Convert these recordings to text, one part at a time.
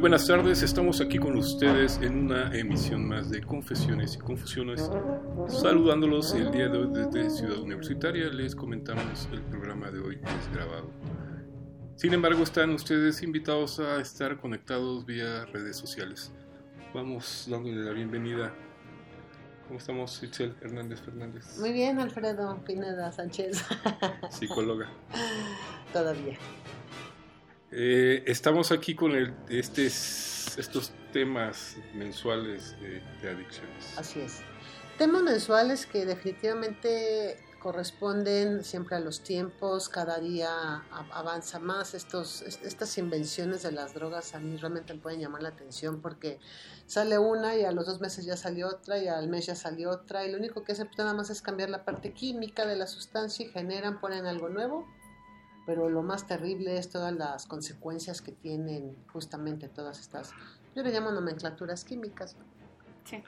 Buenas tardes, estamos aquí con ustedes en una emisión más de Confesiones y Confusiones. Saludándolos el día de hoy desde Ciudad Universitaria, les comentamos el programa de hoy es grabado. Sin embargo, están ustedes invitados a estar conectados vía redes sociales. Vamos dándole la bienvenida. ¿Cómo estamos, Itzel Hernández Fernández? Muy bien, Alfredo Pineda Sánchez. Psicóloga. Todavía. Eh, estamos aquí con el, este, estos temas mensuales de, adicciones. Así es. Temas mensuales que definitivamente corresponden siempre a los tiempos, cada día avanza más. Estos, estas invenciones de las drogas a mí realmente me pueden llamar la atención porque sale una y a los dos meses ya salió otra y al mes ya salió otra y lo único que hacen nada más es cambiar la parte química de la sustancia y generan, ponen algo nuevo pero lo más terrible es todas las consecuencias que tienen justamente todas estas, yo le llamo nomenclaturas químicas. Sí.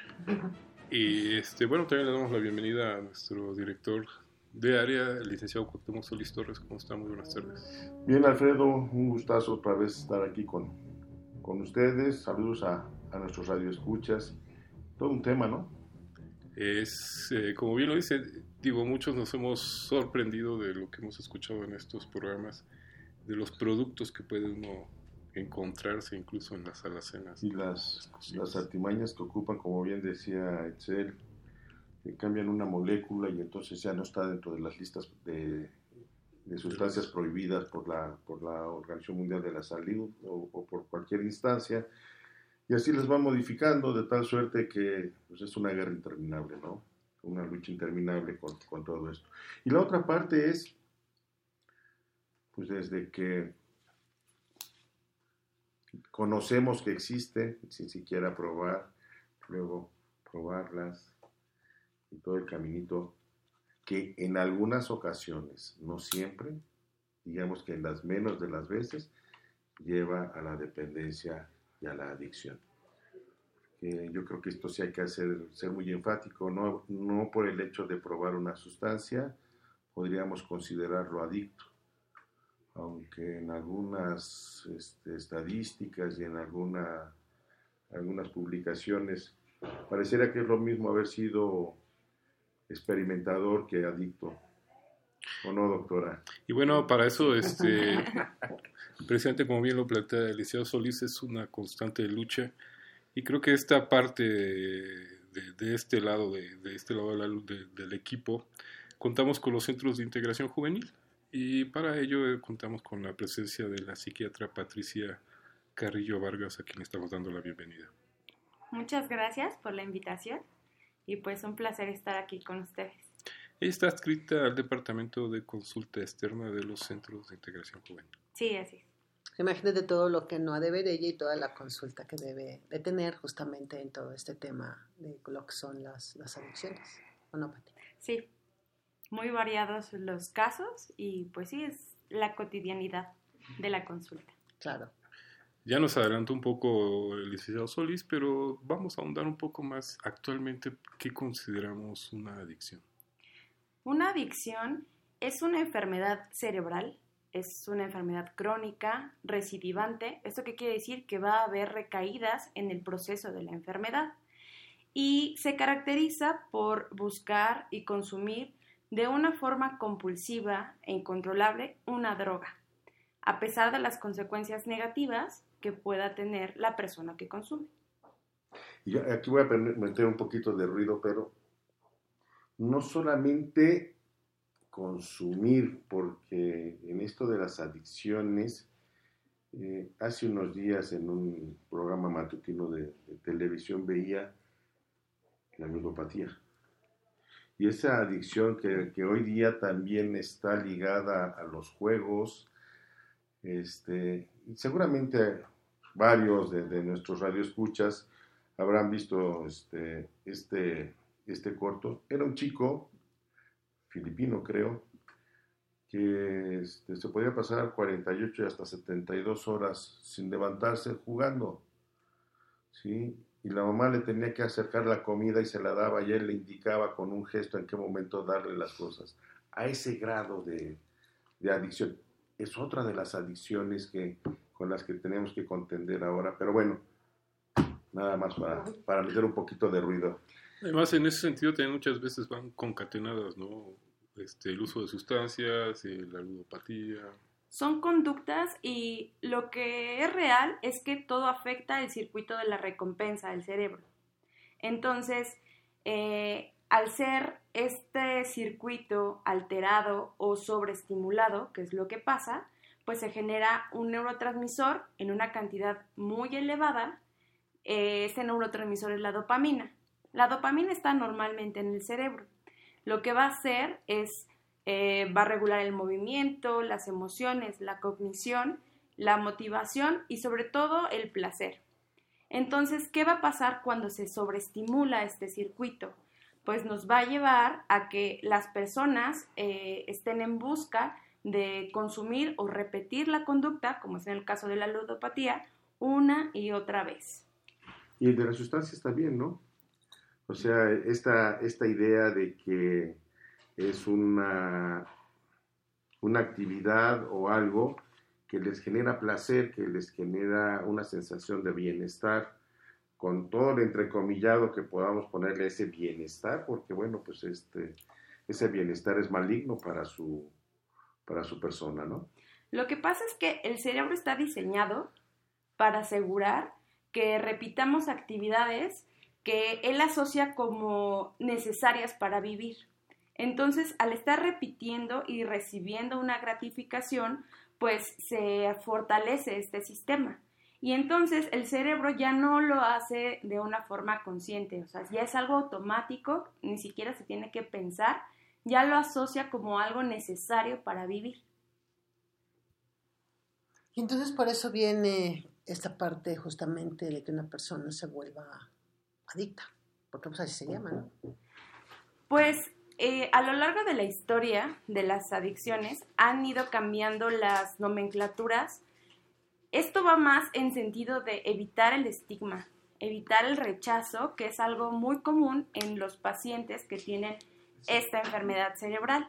Y este, bueno, también le damos la bienvenida a nuestro director de área, el licenciado Cuauhtémoc Solís Torres. ¿Cómo está? Muy buenas tardes. Bien, Alfredo, un gustazo otra vez estar aquí con, con ustedes. Saludos a, a nuestros radioescuchas. Todo un tema, ¿no? Es, eh, como bien lo dice, digo, muchos nos hemos sorprendido de lo que hemos escuchado en estos programas, de los productos que puede uno encontrarse incluso en las alacenas. Y las, las artimañas que ocupan, como bien decía Excel, que cambian una molécula y entonces ya no está dentro de las listas de, sustancias prohibidas por la, por la Organización Mundial de la Salud o, o, por cualquier instancia. Y así les va modificando de tal suerte que pues, es una guerra interminable, ¿no? Una lucha interminable con, con, todo esto. Y la otra parte es, pues desde que conocemos que existe, sin siquiera probar, luego probarlas y todo el caminito que en algunas ocasiones, no siempre, digamos que en las menos de las veces, lleva a la dependencia y a la adicción yo creo que esto sí hay que hacer, ser muy enfático, no, no por el hecho de probar una sustancia podríamos considerarlo adicto, aunque en algunas este, estadísticas y en alguna, algunas publicaciones pareciera que es lo mismo haber sido experimentador que adicto. ¿O no, doctora? Y bueno, para eso, este, precisamente como bien lo plantea el Solís, es una constante lucha y creo que esta parte de, este lado, de, este lado del equipo, contamos con los centros de integración juvenil y para ello eh, contamos con la presencia de la psiquiatra Patricia Carrillo Vargas, a quien estamos dando la bienvenida. Muchas gracias por la invitación y pues un placer estar aquí con ustedes. Ella está adscrita al Departamento de Consulta Externa de los Centros de Integración Juvenil. Sí, así es. Imagínate todo lo que no ha de ver ella y toda la consulta que debe de tener justamente en todo este tema de lo que son las, las adicciones. ¿O no, Pati? Sí, muy variados los casos y pues sí, es la cotidianidad de la consulta. Claro. Ya nos adelantó un poco el licenciado Solís, pero vamos a ahondar un poco más actualmente qué consideramos una adicción. Una adicción es una enfermedad cerebral es una enfermedad crónica, recidivante. ¿Esto qué quiere decir? Que va a haber recaídas en el proceso de la enfermedad. Y se caracteriza por buscar y consumir de una forma compulsiva e incontrolable una droga, a pesar de las consecuencias negativas que pueda tener la persona que consume. Y aquí voy a meter un poquito de ruido, pero no solamente consumir, porque en esto de las adicciones, eh, hace unos días en un programa matutino de, televisión veía la ludopatía. Y esa adicción que, hoy día también está ligada a los juegos, este, seguramente varios de, de nuestros radioescuchas habrán visto este, este, este corto. Era un chico, filipino creo, que este, se podía pasar 48 y hasta 72 horas sin levantarse jugando. ¿sí? Y la mamá le tenía que acercar la comida y se la daba y él le indicaba con un gesto en qué momento darle las cosas. A ese grado de, de adicción. Es otra de las adicciones que, con las que tenemos que contender ahora. Pero bueno, nada más para, para meter un poquito de ruido. Además, en ese sentido, también muchas veces van concatenadas, ¿no? Este, el uso de sustancias, la ludopatía. Son conductas y lo que es real es que todo afecta el circuito de la recompensa del cerebro. Entonces, eh, al ser este circuito alterado o sobreestimulado, que es lo que pasa, pues se genera un neurotransmisor en una cantidad muy elevada. Eh, ese neurotransmisor es la dopamina. La dopamina está normalmente en el cerebro. Lo que va a hacer es, eh, va a regular el movimiento, las emociones, la cognición, la motivación y sobre todo el placer. Entonces, ¿qué va a pasar cuando se sobreestimula este circuito? Pues nos va a llevar a que las personas eh, estén en busca de consumir o repetir la conducta, como es en el caso de la ludopatía, una y otra vez. Y el de las sustancias también, ¿no? O sea, esta, esta idea de que es una, una actividad o algo que les genera placer, que les genera una sensación de bienestar, con todo el entrecomillado que podamos ponerle ese bienestar, porque bueno, pues este, ese bienestar es maligno para su, para su persona, ¿no? Lo que pasa es que el cerebro está diseñado para asegurar que repitamos actividades que él asocia como necesarias para vivir. Entonces, al estar repitiendo y recibiendo una gratificación, pues se fortalece este sistema. Y entonces el cerebro ya no lo hace de una forma consciente, o sea, ya es algo automático, ni siquiera se tiene que pensar, ya lo asocia como algo necesario para vivir. Y entonces por eso viene esta parte justamente de que una persona se vuelva adicta, porque pues así se llama, ¿no? Pues eh, a lo largo de la historia de las adicciones han ido cambiando las nomenclaturas. Esto va más en sentido de evitar el estigma, evitar el rechazo, que es algo muy común en los pacientes que tienen esta enfermedad cerebral.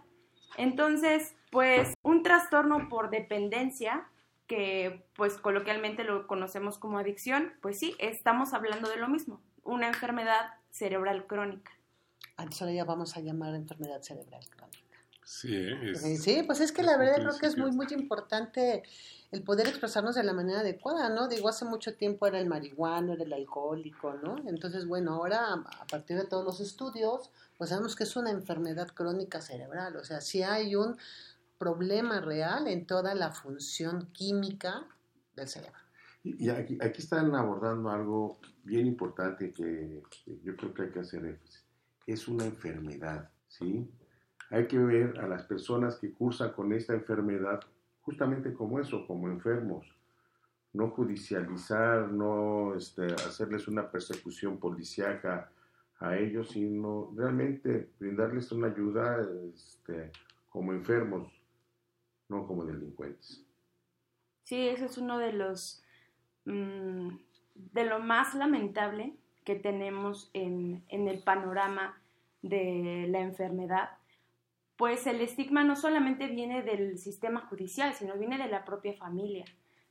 Entonces, pues un trastorno por dependencia, que pues coloquialmente lo conocemos como adicción, pues sí, estamos hablando de lo mismo, una enfermedad cerebral crónica. Antes ahora ya vamos a llamar enfermedad cerebral crónica. Sí, sí, pues es que la verdad creo que es muy, muy importante el poder expresarnos de la manera adecuada, ¿no? Digo, hace mucho tiempo era el marihuano, era el alcohólico, ¿no? Entonces, bueno, ahora a partir de todos los estudios, pues sabemos que es una enfermedad crónica cerebral, o sea, si hay un problema real en toda la función química del cerebro. Y aquí, aquí están abordando algo bien importante que, yo creo que hay que hacer énfasis. Es una enfermedad, ¿sí? Hay que ver a las personas que cursan con esta enfermedad justamente como eso, como enfermos. No judicializar, no este, hacerles una persecución policíaca a ellos, sino realmente brindarles una ayuda este, como enfermos, no como delincuentes. Sí, ese es uno de los Mm, de lo más lamentable que tenemos en, el panorama de la enfermedad, pues el estigma no solamente viene del sistema judicial, sino viene de la propia familia.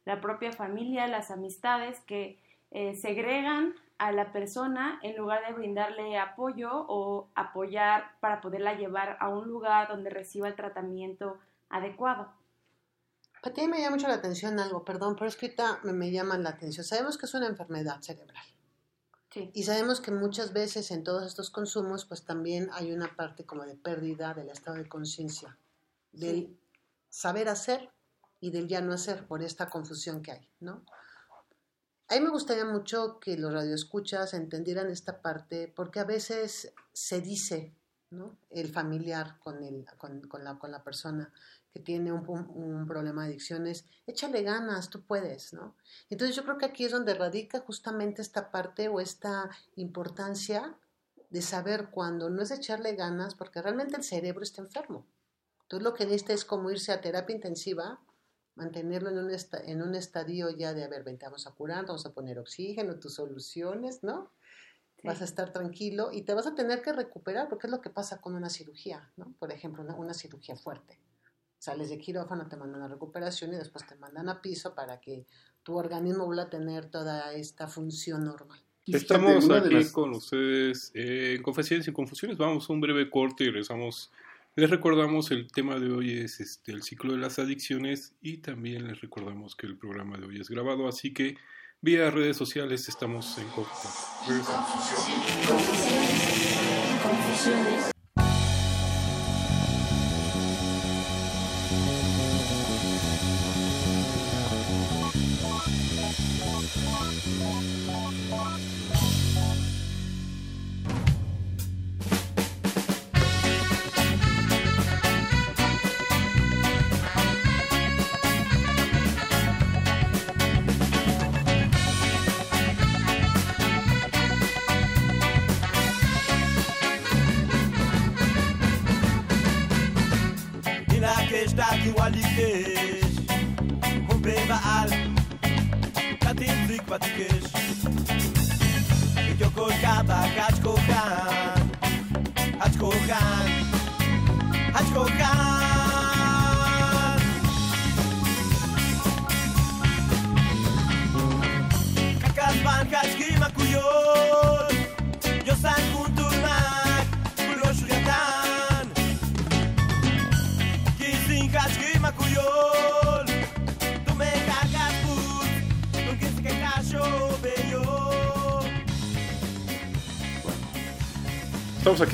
La propia familia, las amistades que eh, segregan a la persona en lugar de brindarle apoyo o apoyar para poderla llevar a un lugar donde reciba el tratamiento adecuado. A ti me llama mucho la atención algo, perdón, pero es que ahorita me, me llama la atención. Sabemos que es una enfermedad cerebral. Y sabemos que muchas veces en todos estos consumos, pues también hay una parte como de pérdida del estado de conciencia, del saber hacer y del ya no hacer por esta confusión que hay, ¿no? A mí me gustaría mucho que los radioescuchas entendieran esta parte, porque a veces se dice, ¿no? El familiar con, el, con, la, con la persona que tiene un, un, problema de adicciones, échale ganas, tú puedes, ¿no? Entonces yo creo que aquí es donde radica justamente esta parte o esta importancia de saber cuándo no es echarle ganas, porque realmente el cerebro está enfermo. Entonces lo que necesita es como irse a terapia intensiva mantenerlo en un, en un estadio ya de, a ver, vente, vamos a curar, vamos a poner oxígeno, tus soluciones, ¿no? Vas a estar tranquilo y te vas a tener que recuperar, porque es lo que pasa con una cirugía, ¿no? Por ejemplo, una, cirugía fuerte. Sales de quirófano, te mandan a recuperación y después te mandan a piso para que tu organismo vuelva a tener toda esta función normal. Estamos aquí con ustedes en Confesiones y Confusiones. Vamos a un breve corte y regresamos les recordamos el tema de hoy es este, el ciclo de las adicciones y también les recordamos que el programa de hoy es grabado, así que vía redes sociales estamos en contacto. Aquí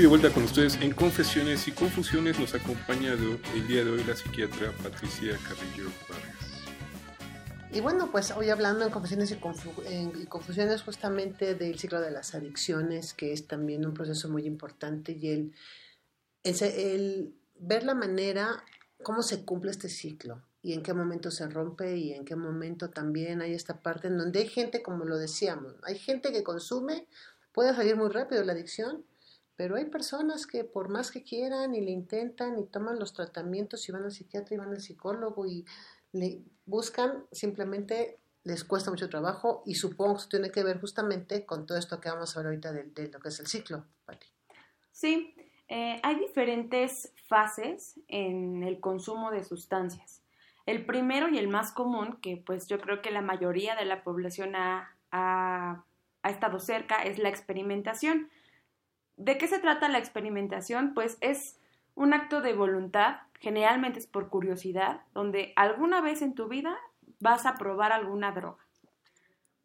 De vuelta con ustedes en Confesiones y Confusiones. Nos acompaña el día de hoy la psiquiatra Patricia Carrillo Vargas. Y bueno, pues hoy hablando en Confesiones y, Confusiones justamente del ciclo de las adicciones, que es también un proceso muy importante, y el, el ver la manera, cómo se cumple este ciclo y en qué momento se rompe y en qué momento también hay esta parte en donde hay gente, como lo decíamos, hay gente que consume, puede salir muy rápido la adicción pero hay personas que por más que quieran y le intentan y toman los tratamientos y van al psiquiatra y van al psicólogo y le buscan, simplemente les cuesta mucho trabajo y supongo que tiene que ver justamente con todo esto que vamos a ver ahorita de, lo que es el ciclo, Pati. Sí, eh, hay diferentes fases en el consumo de sustancias. El primero y el más común, que pues yo creo que la mayoría de la población ha, ha estado cerca, es la experimentación ¿De qué se trata la experimentación? Pues es un acto de voluntad, generalmente es por curiosidad, donde alguna vez en tu vida vas a probar alguna droga.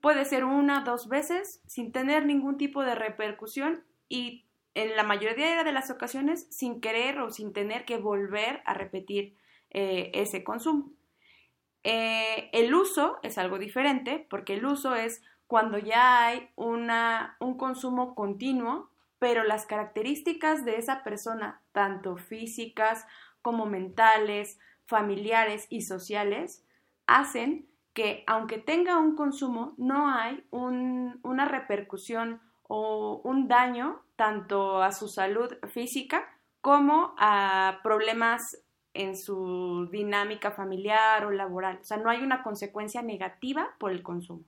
Puede ser una, dos veces, sin tener ningún tipo de repercusión y en la mayoría de las ocasiones sin querer o sin tener que volver a repetir eh, ese consumo. Eh, el uso es algo diferente porque el uso es cuando ya hay una, un consumo continuo pero las características de esa persona, tanto físicas como mentales, familiares y sociales, hacen que aunque tenga un consumo, no hay una repercusión o un daño tanto a su salud física como a problemas en su dinámica familiar o laboral. O sea, no hay una consecuencia negativa por el consumo.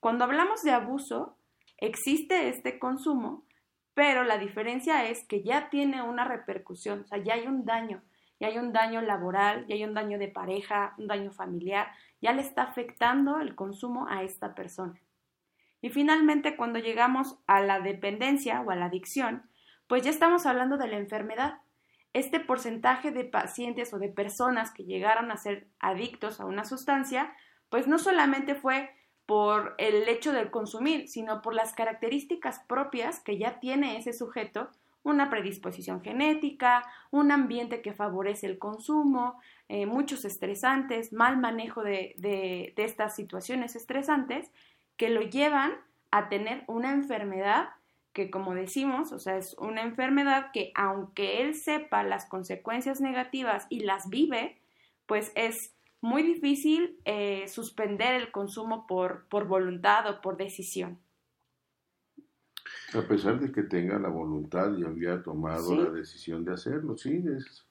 Cuando hablamos de abuso, existe este consumo, pero la diferencia es que ya tiene una repercusión, o sea, ya hay un daño, ya hay un daño laboral, ya hay un daño de pareja, un daño familiar, ya le está afectando el consumo a esta persona. Y finalmente, cuando llegamos a la dependencia o a la adicción, pues ya estamos hablando de la enfermedad. Este porcentaje de pacientes o de personas que llegaron a ser adictos a una sustancia, pues no solamente fue por el hecho de consumir, sino por las características propias que ya tiene ese sujeto, una predisposición genética, un ambiente que favorece el consumo, eh, muchos estresantes, mal manejo de, de, de estas situaciones estresantes que lo llevan a tener una enfermedad que como decimos, o sea, es una enfermedad que aunque él sepa las consecuencias negativas y las vive, pues es muy difícil eh, suspender el consumo por, por voluntad o por decisión. A pesar de que tenga la voluntad y había tomado la decisión de hacerlo, sí, es,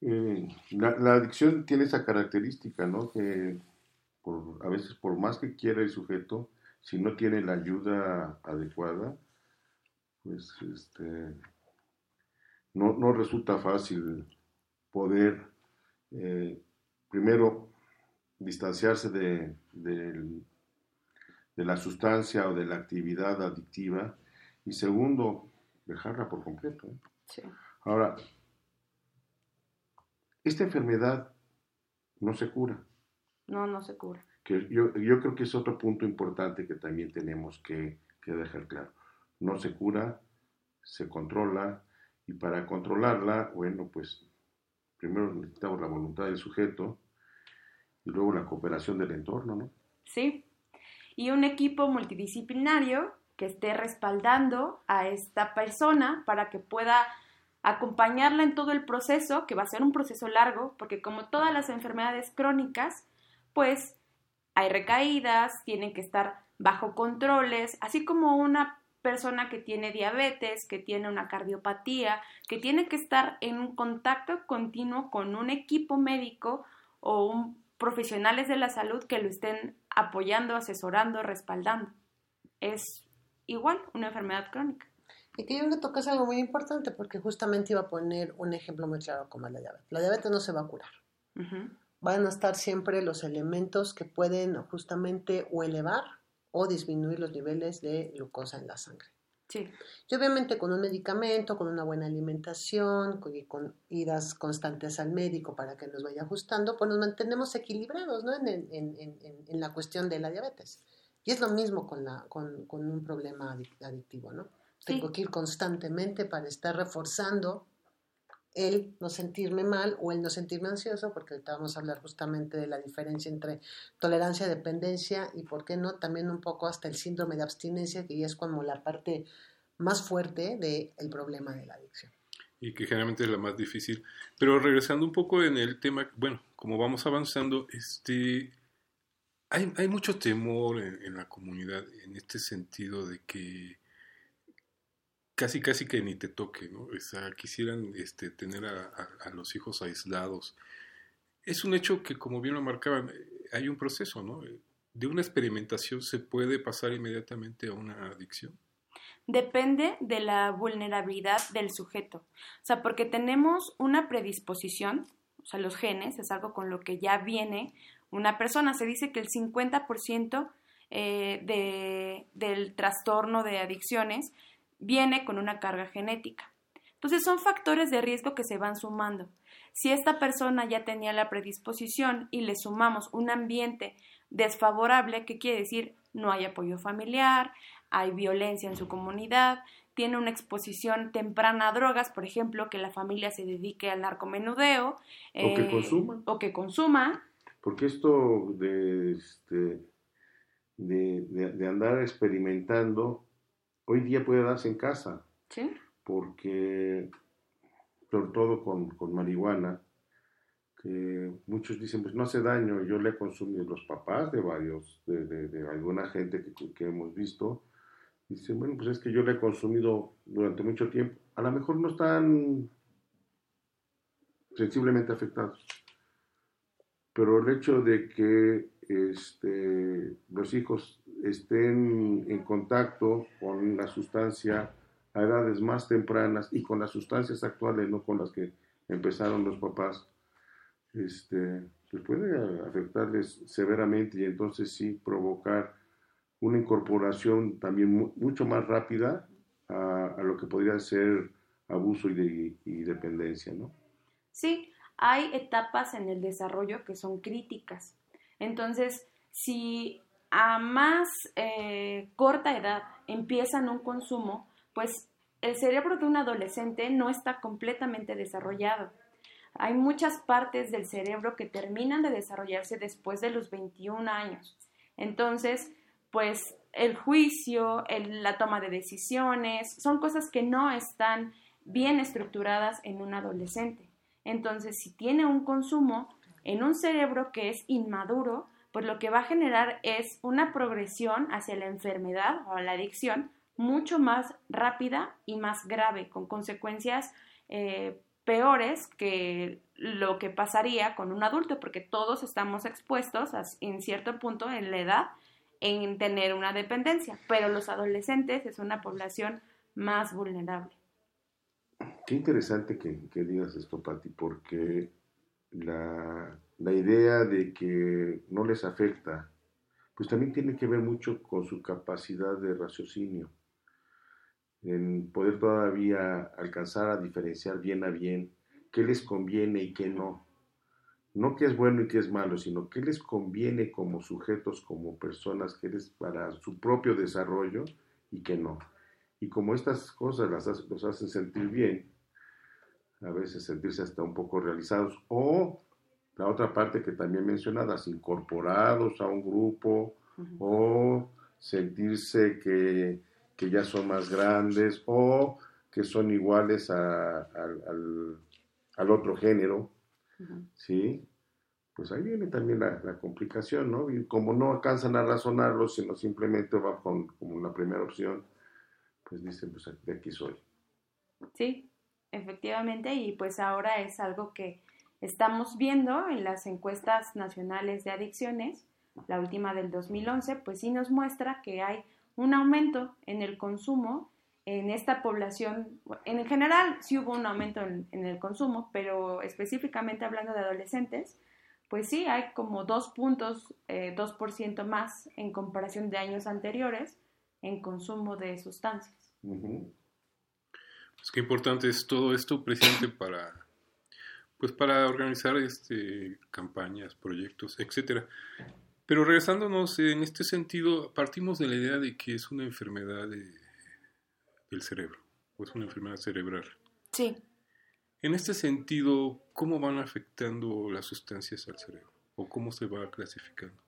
eh, la, adicción tiene esa característica, ¿no? Que por, a veces por más que quiera el sujeto, si no tiene la ayuda adecuada, pues este, no, resulta fácil poder eh, primero distanciarse de, de, la sustancia o de la actividad adictiva y segundo, dejarla por completo. ¿eh? Ahora, esta enfermedad no se cura. No, no se cura. Que yo, yo creo que es otro punto importante que también tenemos que, que dejar claro no se cura, se controla y para controlarla, bueno, pues primero necesitamos la voluntad del sujeto y luego la cooperación del entorno, ¿no? Sí, y un equipo multidisciplinario que esté respaldando a esta persona para que pueda acompañarla en todo el proceso, que va a ser un proceso largo, porque como todas las enfermedades crónicas, pues hay recaídas, tienen que estar bajo controles, así como una persona que tiene diabetes, que tiene una cardiopatía, que tiene que estar en un contacto continuo con un equipo médico o un, profesionales de la salud que lo estén apoyando, asesorando, respaldando. Es igual una enfermedad crónica. Y que yo creo que tocas algo muy importante porque justamente iba a poner un ejemplo muy claro como la diabetes. La diabetes no se va a curar. Van a estar siempre los elementos que pueden justamente o elevar o disminuir los niveles de glucosa en la sangre. Sí. Y obviamente con un medicamento, con una buena alimentación, con, con, idas constantes al médico para que nos vaya ajustando, pues nos mantenemos equilibrados ¿no? en, en, en, en la cuestión de la diabetes. Y es lo mismo con, la, con, con un problema adictivo, ¿no? Tengo que ir constantemente para estar reforzando el no sentirme mal o el no sentirme ansioso, porque ahorita vamos a hablar justamente de la diferencia entre tolerancia, dependencia y, ¿por qué no?, también un poco hasta el síndrome de abstinencia, que ya es como la parte más fuerte del problema de la adicción. Y que generalmente es la más difícil. Pero regresando un poco en el tema, bueno, como vamos avanzando, este, hay, hay mucho temor en la comunidad en este sentido de que casi casi que ni te toque, ¿no? O sea, quisieran este, tener a, los hijos aislados. Es un hecho que, como bien lo marcaban, hay un proceso, ¿no? De una experimentación se puede pasar inmediatamente a una adicción. Depende de la vulnerabilidad del sujeto. O sea, porque tenemos una predisposición, o sea, los genes, es algo con lo que ya viene una persona. Se dice que el 50% eh, de, del trastorno de adicciones viene con una carga genética. Entonces son factores de riesgo que se van sumando. Si esta persona ya tenía la predisposición y le sumamos un ambiente desfavorable, ¿qué quiere decir? No hay apoyo familiar, hay violencia en su comunidad, tiene una exposición temprana a drogas, por ejemplo, que la familia se dedique al narcomenudeo. o que eh, consuma. O que consuma. Porque esto de, este, de andar experimentando hoy día puede darse en casa. Sí. Porque, sobre todo con, marihuana, que muchos dicen, pues no hace daño, yo le he consumido los papás de varios, de, alguna gente que, que, hemos visto, dicen, bueno, pues es que yo le he consumido durante mucho tiempo, a lo mejor no están sensiblemente afectados, pero el hecho de que este, los hijos estén en contacto con la sustancia a edades más tempranas y con las sustancias actuales, no con las que empezaron los papás, este, pues puede afectarles severamente y entonces sí provocar una incorporación también mucho más rápida a, lo que podría ser abuso y, y dependencia, ¿no? Sí, hay etapas en el desarrollo que son críticas. Entonces, si a más eh, corta edad empiezan un consumo, pues el cerebro de un adolescente no está completamente desarrollado. Hay muchas partes del cerebro que terminan de desarrollarse después de los 21 años. Entonces, pues el juicio, la toma de decisiones, son cosas que no están bien estructuradas en un adolescente. Entonces, si tiene un consumo en un cerebro que es inmaduro, pues lo que va a generar es una progresión hacia la enfermedad o la adicción mucho más rápida y más grave, con consecuencias eh, peores que lo que pasaría con un adulto, porque todos estamos expuestos en cierto punto en la edad en tener una dependencia, pero los adolescentes es una población más vulnerable. Qué interesante que, digas esto, Patti, porque la, la idea de que no les afecta, pues también tiene que ver mucho con su capacidad de raciocinio, en poder todavía alcanzar a diferenciar bien a bien qué les conviene y qué no no qué es bueno y qué es malo, sino qué les conviene como sujetos, como personas, qué les para su propio desarrollo y qué no. Y como estas cosas las, los hacen sentir bien, a veces sentirse hasta un poco realizados, o la otra parte que también mencionadas, incorporados a un grupo, o sentirse que, ya son más grandes, o que son iguales al, al otro género, ¿sí? Pues ahí viene también la, complicación, ¿no? Y como no alcanzan a razonarlo, sino simplemente va con como la primera opción, pues dicen, pues de aquí soy. Sí, efectivamente, y pues ahora es algo que estamos viendo en las encuestas nacionales de adicciones, la última del 2011, pues sí nos muestra que hay un aumento en el consumo en esta población, en general sí hubo un aumento en, el consumo, pero específicamente hablando de adolescentes, pues sí, hay como dos puntos, eh, dos por ciento más en comparación de años anteriores en consumo de sustancias. Pues qué importante es todo esto, presidente, para, pues para organizar este, campañas, proyectos, etcétera. Pero regresándonos en este sentido, partimos de la idea de que es una enfermedad de del cerebro, o es una enfermedad cerebral. Sí. En este sentido, ¿cómo van afectando las sustancias al cerebro? ¿O cómo se va clasificando?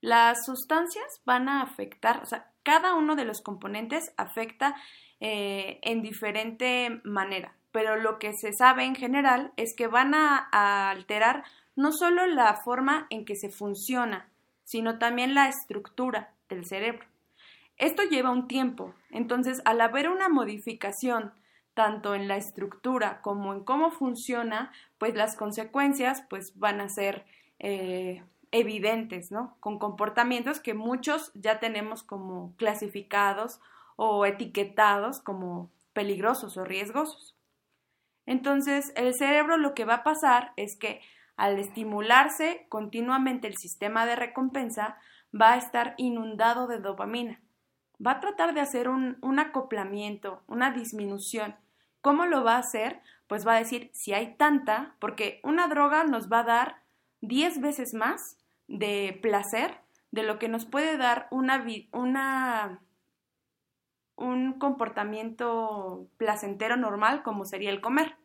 Las sustancias van a afectar, o sea, cada uno de los componentes afecta eh, en diferente manera, pero lo que se sabe en general es que van a alterar no solo la forma en que se funciona, sino también la estructura del cerebro. Esto lleva un tiempo, entonces al haber una modificación tanto en la estructura como en cómo funciona, pues las consecuencias pues van a ser eh, evidentes, ¿no? Con comportamientos que muchos ya tenemos como clasificados o etiquetados como peligrosos o riesgosos. Entonces, el cerebro lo que va a pasar es que al estimularse continuamente el sistema de recompensa, va a estar inundado de dopamina va a tratar de hacer un, acoplamiento, una disminución. ¿Cómo lo va a hacer? Pues va a decir si hay tanta, porque una droga nos va a dar 10 veces más de placer de lo que nos puede dar una, una, un comportamiento placentero normal como sería el comer.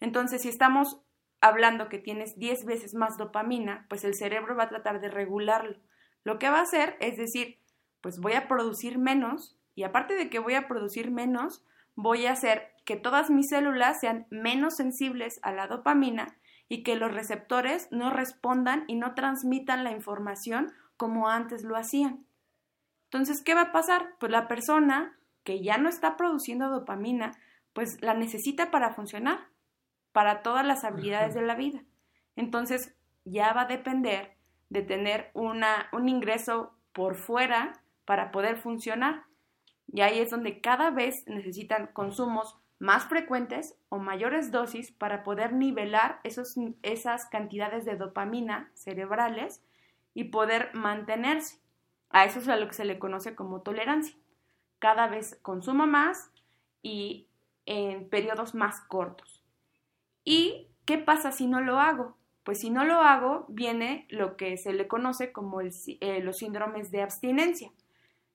Entonces, si estamos hablando que tienes 10 veces más dopamina, pues el cerebro va a tratar de regularlo. Lo que va a hacer es decir, pues voy a producir menos y aparte de que voy a producir menos, voy a hacer que todas mis células sean menos sensibles a la dopamina y que los receptores no respondan y no transmitan la información como antes lo hacían. Entonces, ¿qué va a pasar? Pues la persona que ya no está produciendo dopamina, pues la necesita para funcionar, para todas las habilidades de la vida. Entonces, ya va a depender de tener una, un ingreso por fuera para poder funcionar. Y ahí es donde cada vez necesitan consumos más frecuentes o mayores dosis para poder nivelar esos, esas cantidades de dopamina cerebrales y poder mantenerse. A eso es a lo que se le conoce como tolerancia. Cada vez consumo más y en periodos más cortos. ¿Y qué pasa si no lo hago? Pues si no lo hago, viene lo que se le conoce como eh, los síndromes de abstinencia.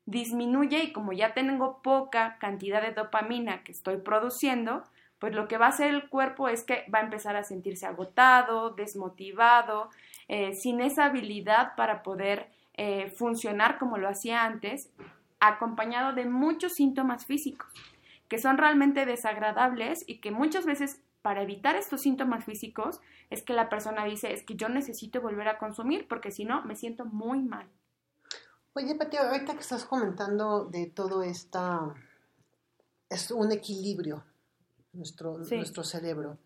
Disminuye y como ya tengo poca cantidad de dopamina que estoy produciendo, pues lo que va a hacer el cuerpo es que va a empezar a sentirse agotado, desmotivado, eh, sin esa habilidad para poder eh, funcionar como lo hacía antes, acompañado de muchos síntomas físicos que son realmente desagradables y que muchas veces para evitar estos síntomas físicos es que la persona dice es que yo necesito volver a consumir porque si no me siento muy mal. Oye, Pati, ahorita que estás comentando de todo esta, es un equilibrio nuestro, nuestro cerebro.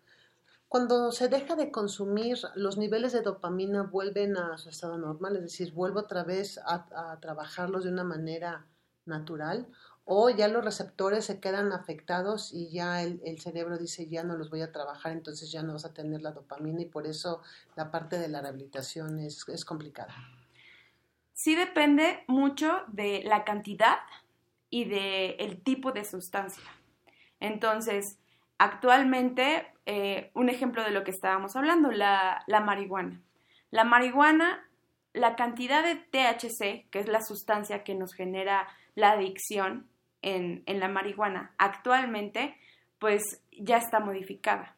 Cuando se deja de consumir, los niveles de dopamina vuelven a su estado normal, es decir, vuelvo otra vez a, a trabajarlos de una manera natural, o ya los receptores se quedan afectados y ya el, cerebro dice ya no los voy a trabajar, entonces ya no vas a tener la dopamina y por eso la parte de la rehabilitación es, es complicada. Sí depende mucho de la cantidad y del el tipo de sustancia. Entonces, actualmente, eh, un ejemplo de lo que estábamos hablando, la, la marihuana. La marihuana, la cantidad de THC, que es la sustancia que nos genera la adicción, en, la marihuana actualmente, pues ya está modificada.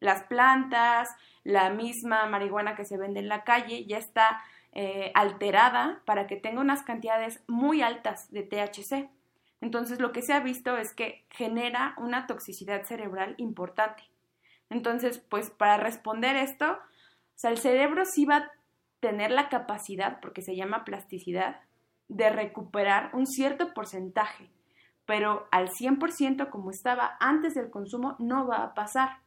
Las plantas, la misma marihuana que se vende en la calle ya está eh, alterada para que tenga unas cantidades muy altas de THC. Entonces lo que se ha visto es que genera una toxicidad cerebral importante. Entonces, pues para responder esto, el cerebro sí va a tener la capacidad, porque se llama plasticidad, de recuperar un cierto porcentaje pero al 100% como estaba antes del consumo no va a pasar.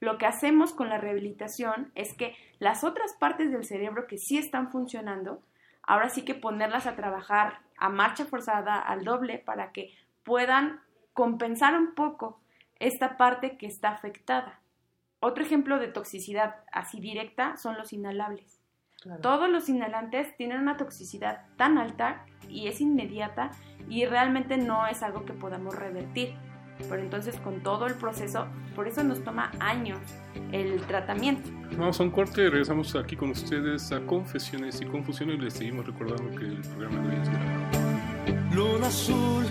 Lo que hacemos con la rehabilitación es que las otras partes del cerebro que sí están funcionando, ahora sí que ponerlas a trabajar a marcha forzada al doble para que puedan compensar un poco esta parte que está afectada. Otro ejemplo de toxicidad así directa son los inhalables. Todos los inhalantes tienen una toxicidad tan alta y es inmediata y realmente no es algo que podamos revertir. Pero entonces con todo el proceso, por eso nos toma años el tratamiento. Vamos a un corte, regresamos aquí con ustedes a Confesiones y Confusiones. Les seguimos recordando que el programa de hoy es grabado. Luna azul,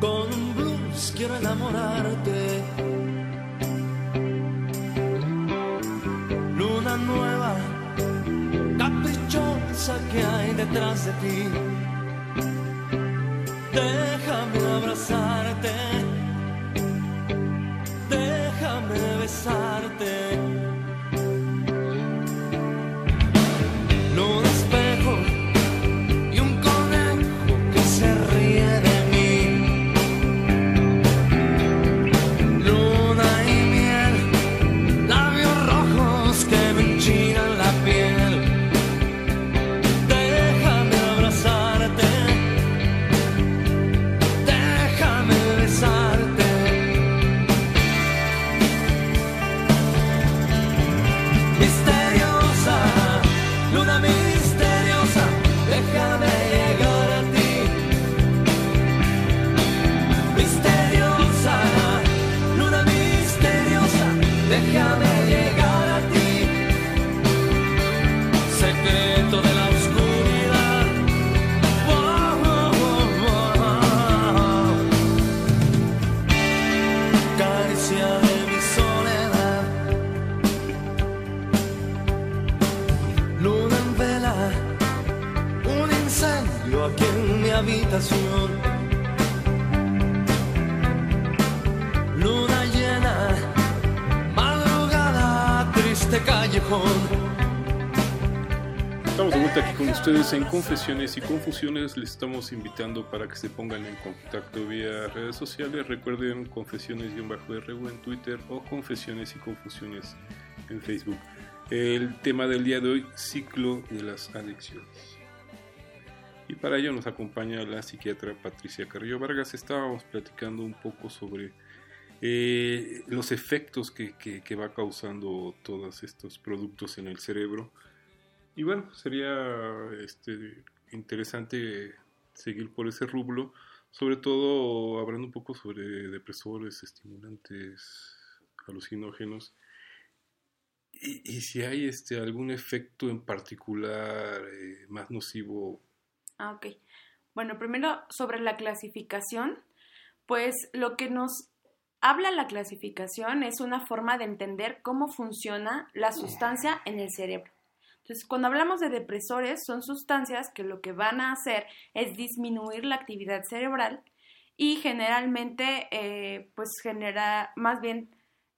con un blues quiero enamorarte. Luna nueva, que hay detrás de ti Déjame abrazarte, déjame besarte. Luna llena, madrugada, triste callejón. Estamos de vuelta aquí con ustedes en Confesiones y Confusiones. Les estamos invitando para que se pongan en contacto vía redes sociales. Recuerden Confesiones-RU en Twitter o Confesiones y Confusiones en Facebook. El tema del día de hoy, ciclo de las adicciones. Y para ello nos acompaña la psiquiatra Patricia Carrillo Vargas. Estábamos platicando un poco sobre eh, los efectos que, que, va causando todos estos productos en el cerebro. Y bueno, sería este, interesante seguir por ese rublo, sobre todo hablando un poco sobre depresores, estimulantes, alucinógenos y, si hay este algún efecto en particular eh, más nocivo. Ah, ok. Bueno, primero sobre la clasificación, pues lo que nos habla la clasificación es una forma de entender cómo funciona la sustancia en el cerebro. Entonces, cuando hablamos de depresores, son sustancias que lo que van a hacer es disminuir la actividad cerebral y generalmente, eh, pues genera, más bien,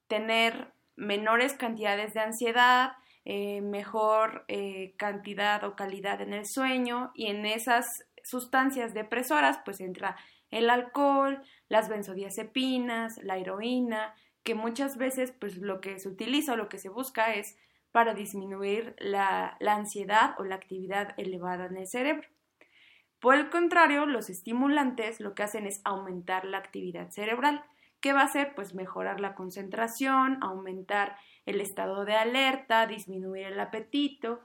tener menores cantidades de ansiedad, eh, mejor eh, cantidad o calidad en el sueño y en esas sustancias depresoras, pues entra el alcohol, las benzodiazepinas, la heroína, que muchas veces pues lo que se utiliza o lo que se busca es para disminuir la, ansiedad o la actividad elevada en el cerebro. Por el contrario, los estimulantes lo que hacen es aumentar la actividad cerebral. ¿Qué va a hacer? Pues mejorar la concentración, aumentar el estado de alerta, disminuir el apetito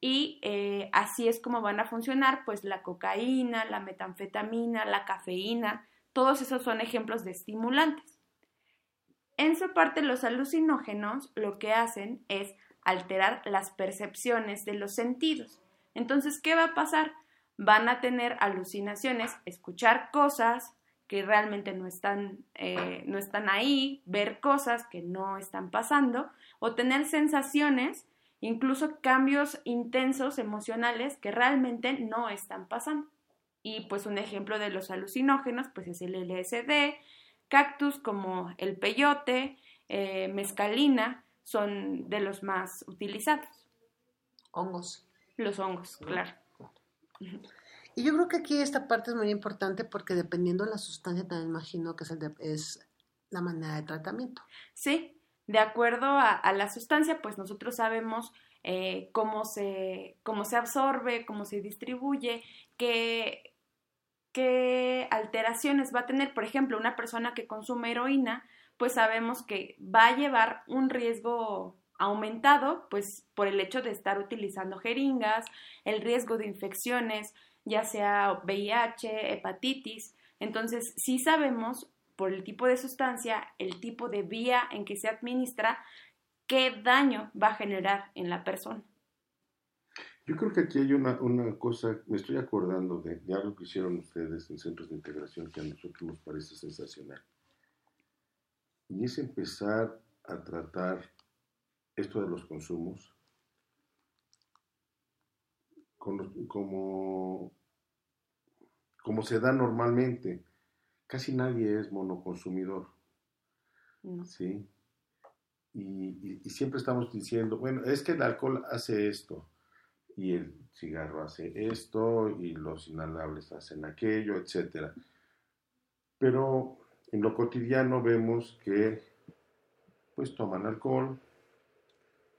y eh, así es como van a funcionar pues la cocaína, la metanfetamina, la cafeína, todos esos son ejemplos de estimulantes. En su parte los alucinógenos lo que hacen es alterar las percepciones de los sentidos. Entonces, ¿qué va a pasar? Van a tener alucinaciones, escuchar cosas que realmente no están, eh, no están ahí, ver cosas que no están pasando, o tener sensaciones, incluso cambios intensos emocionales que realmente no están pasando. Y pues un ejemplo de los alucinógenos, pues es el LSD, cactus como el peyote, eh, mescalina, son de los más utilizados. Hongos. Los hongos, claro. Y yo creo que aquí esta parte es muy importante porque dependiendo de la sustancia, también imagino que es, es la manera de tratamiento. Sí, de acuerdo a, la sustancia, pues nosotros sabemos eh, cómo, se, cómo se absorbe, cómo se distribuye, qué, qué alteraciones va a tener. Por ejemplo, una persona que consume heroína pues sabemos que va a llevar un riesgo aumentado, pues por el hecho de estar utilizando jeringas, el riesgo de infecciones, ya sea VIH, hepatitis. Entonces, sí sabemos por el tipo de sustancia, el tipo de vía en que se administra, qué daño va a generar en la persona. Yo creo que aquí hay una, una cosa, me estoy acordando de, de, algo que hicieron ustedes en centros de integración que a nosotros nos parece sensacional y es empezar a tratar esto de los consumos como, como se da normalmente. Casi nadie es monoconsumidor. ¿Sí? Y, y, siempre estamos diciendo, bueno, es que el alcohol hace esto, y el cigarro hace esto, y los inhalables hacen aquello, etc. Pero en lo cotidiano vemos que pues toman alcohol,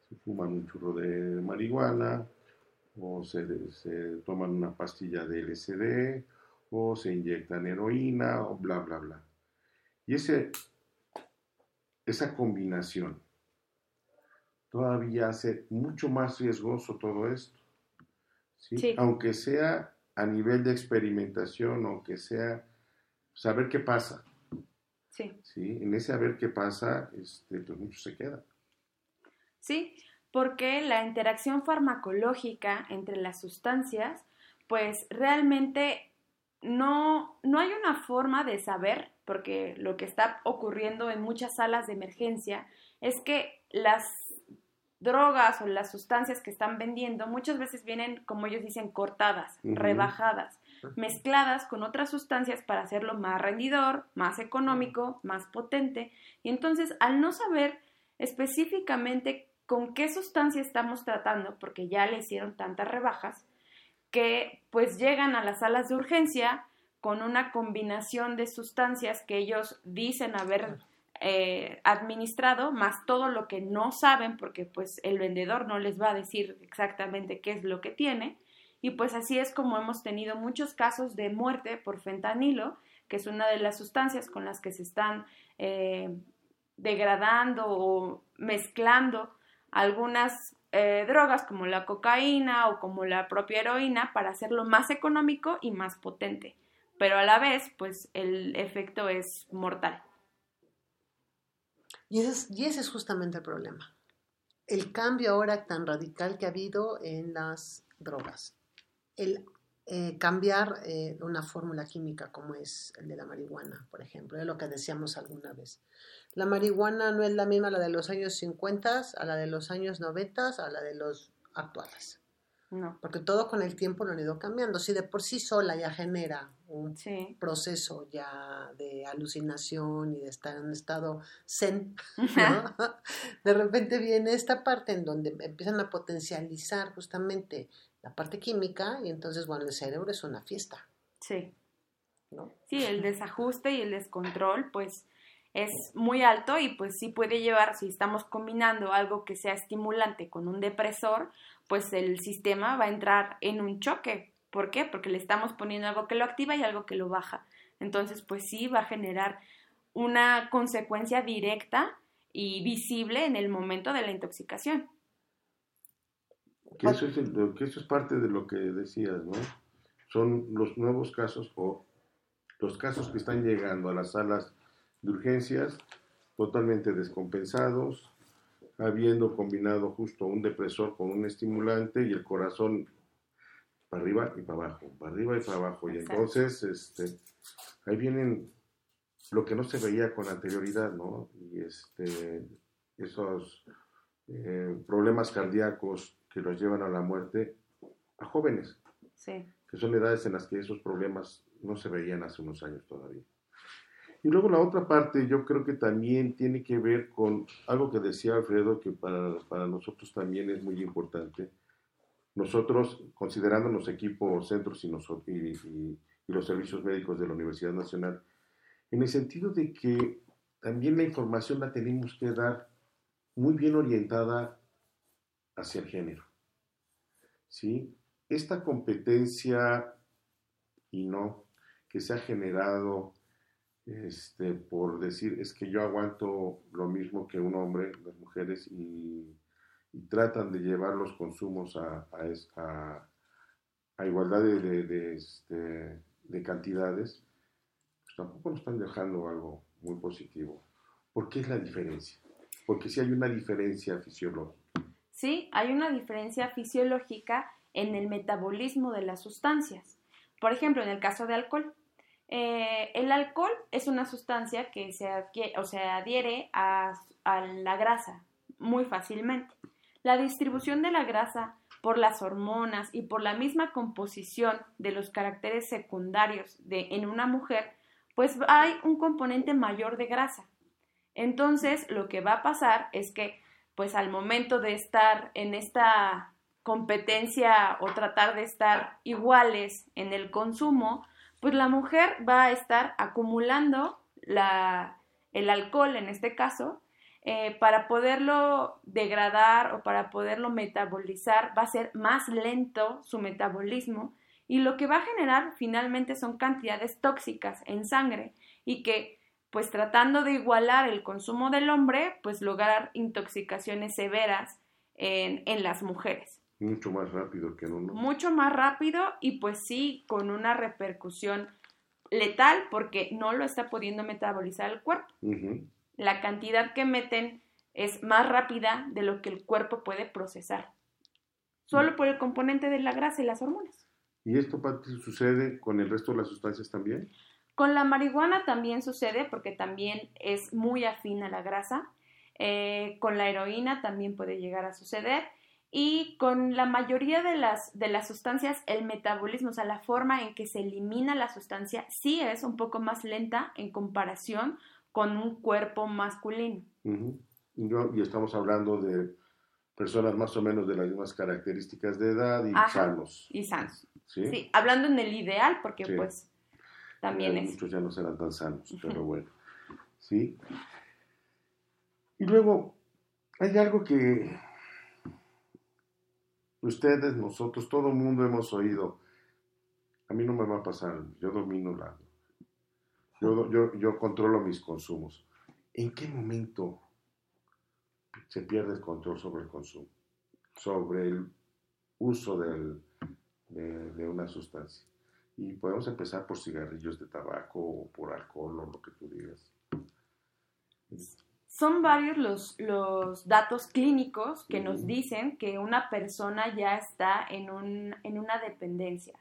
se fuman un churro de marihuana, o se, toman una pastilla de LSD, o se inyectan heroína, o bla, bla, bla. Y ese, esa combinación todavía hace mucho más riesgoso todo esto. Aunque sea a nivel de experimentación, aunque sea saber qué pasa. Sí. Sí, en ese a ver qué pasa, este, pues mucho se queda. Sí, porque la interacción farmacológica entre las sustancias, pues realmente no, no hay una forma de saber, porque lo que está ocurriendo en muchas salas de emergencia es que las drogas o las sustancias que están vendiendo muchas veces vienen, como ellos dicen, cortadas, rebajadas mezcladas con otras sustancias para hacerlo más rendidor, más económico, más potente. Y entonces, al no saber específicamente con qué sustancia estamos tratando, porque ya le hicieron tantas rebajas, que pues llegan a las salas de urgencia con una combinación de sustancias que ellos dicen haber eh, administrado, más todo lo que no saben, porque pues el vendedor no les va a decir exactamente qué es lo que tiene, y pues así es como hemos tenido muchos casos de muerte por fentanilo, que es una de las sustancias con las que se están eh, degradando o mezclando algunas eh, drogas como la cocaína o como la propia heroína para hacerlo más económico y más potente. Pero a la vez, pues el efecto es mortal. Y ese es, y ese es justamente el problema. el cambio ahora tan radical que ha habido en las drogas. El eh, cambiar eh, una fórmula química como es el de la marihuana, por ejemplo, es lo que decíamos alguna vez. La marihuana no es la misma la de los años 50, a la de los años 90, a la de los actuales. No. Porque todo con el tiempo lo han ido cambiando. Si de por sí sola ya genera un proceso ya de alucinación y de estar en un estado zen, de repente viene esta parte en donde empiezan a potencializar justamente la parte química y entonces, bueno, el cerebro es una fiesta. Sí. ¿no? Sí, el desajuste y el descontrol, pues es muy alto y pues sí puede llevar, si estamos combinando algo que sea estimulante con un depresor, pues el sistema va a entrar en un choque. ¿Por qué? Porque le estamos poniendo algo que lo activa y algo que lo baja. Entonces, pues sí va a generar una consecuencia directa y visible en el momento de la intoxicación. Que eso, es que eso es parte de lo que decías, ¿no? Son los nuevos casos o los casos que están llegando a las salas de urgencias totalmente descompensados, habiendo combinado justo un depresor con un estimulante y el corazón para arriba y para abajo, para arriba y para abajo. Y entonces, este, ahí vienen lo que no se veía con anterioridad, ¿no? Y este, esos eh, problemas cardíacos que los llevan a la muerte a jóvenes, que son edades en las que esos problemas no se veían hace unos años todavía. Y luego la otra parte yo creo que también tiene que ver con algo que decía Alfredo, que para, para nosotros también es muy importante. Nosotros, considerándonos equipo centros y, nosotros, y, los servicios médicos de la Universidad Nacional, en el sentido de que también la información la tenemos que dar muy bien orientada hacia el género. ¿Sí? Esta competencia y no que se ha generado este, por decir, es que yo aguanto lo mismo que un hombre, las mujeres, y, tratan de llevar los consumos a, a, igualdad de, de, este, de, cantidades, pues tampoco nos están dejando algo muy positivo. ¿Por qué es la diferencia? Porque si hay una diferencia fisiológica. Sí, hay una diferencia fisiológica en el metabolismo de las sustancias. Por ejemplo, en el caso de alcohol, eh, el alcohol es una sustancia que se, o se adhiere a, la grasa muy fácilmente. La distribución de la grasa por las hormonas y por la misma composición de los caracteres secundarios de, en una mujer, pues hay un componente mayor de grasa. Entonces, lo que va a pasar es que, pues al momento de estar en esta competencia o tratar de estar iguales en el consumo, pues la mujer va a estar acumulando el alcohol en este caso eh, para poderlo degradar o para poderlo metabolizar va a ser más lento su metabolismo y lo que va a generar finalmente son cantidades tóxicas en sangre y que pues tratando de igualar el consumo del hombre pues lograr intoxicaciones severas en las mujeres. Mucho más rápido que en uno. Mucho más rápido y pues sí, con una repercusión letal porque no lo está pudiendo metabolizar el cuerpo. La cantidad que meten es más rápida de lo que el cuerpo puede procesar. Solo mm. por el componente de la grasa y las hormonas. ¿Y esto sucede con el resto de las sustancias también? Con la marihuana también sucede porque también es muy afín a la grasa. Eh, con la heroína también puede llegar a suceder y con la mayoría de las, de las sustancias el metabolismo, o sea, la forma en que se elimina la sustancia sí es un poco más lenta en comparación con un cuerpo masculino. y estamos hablando de personas más o menos de las mismas características de edad y sanos. Y sanos. ¿Sí? hablando en el ideal, porque pues también es. Muchos ya no serán tan sanos, pero bueno. ¿Sí? Y luego, hay algo que Ustedes, nosotros, todo el mundo hemos oído. A mí no me va a pasar, yo domino la... Yo, yo, yo controlo mis consumos. ¿En qué momento se pierde el control sobre el consumo? Sobre el uso del, de, de, una sustancia. Y podemos empezar por cigarrillos de tabaco o por alcohol o lo que tú digas. son varios los, los datos clínicos que nos dicen que una persona ya está en, un, en una dependencia.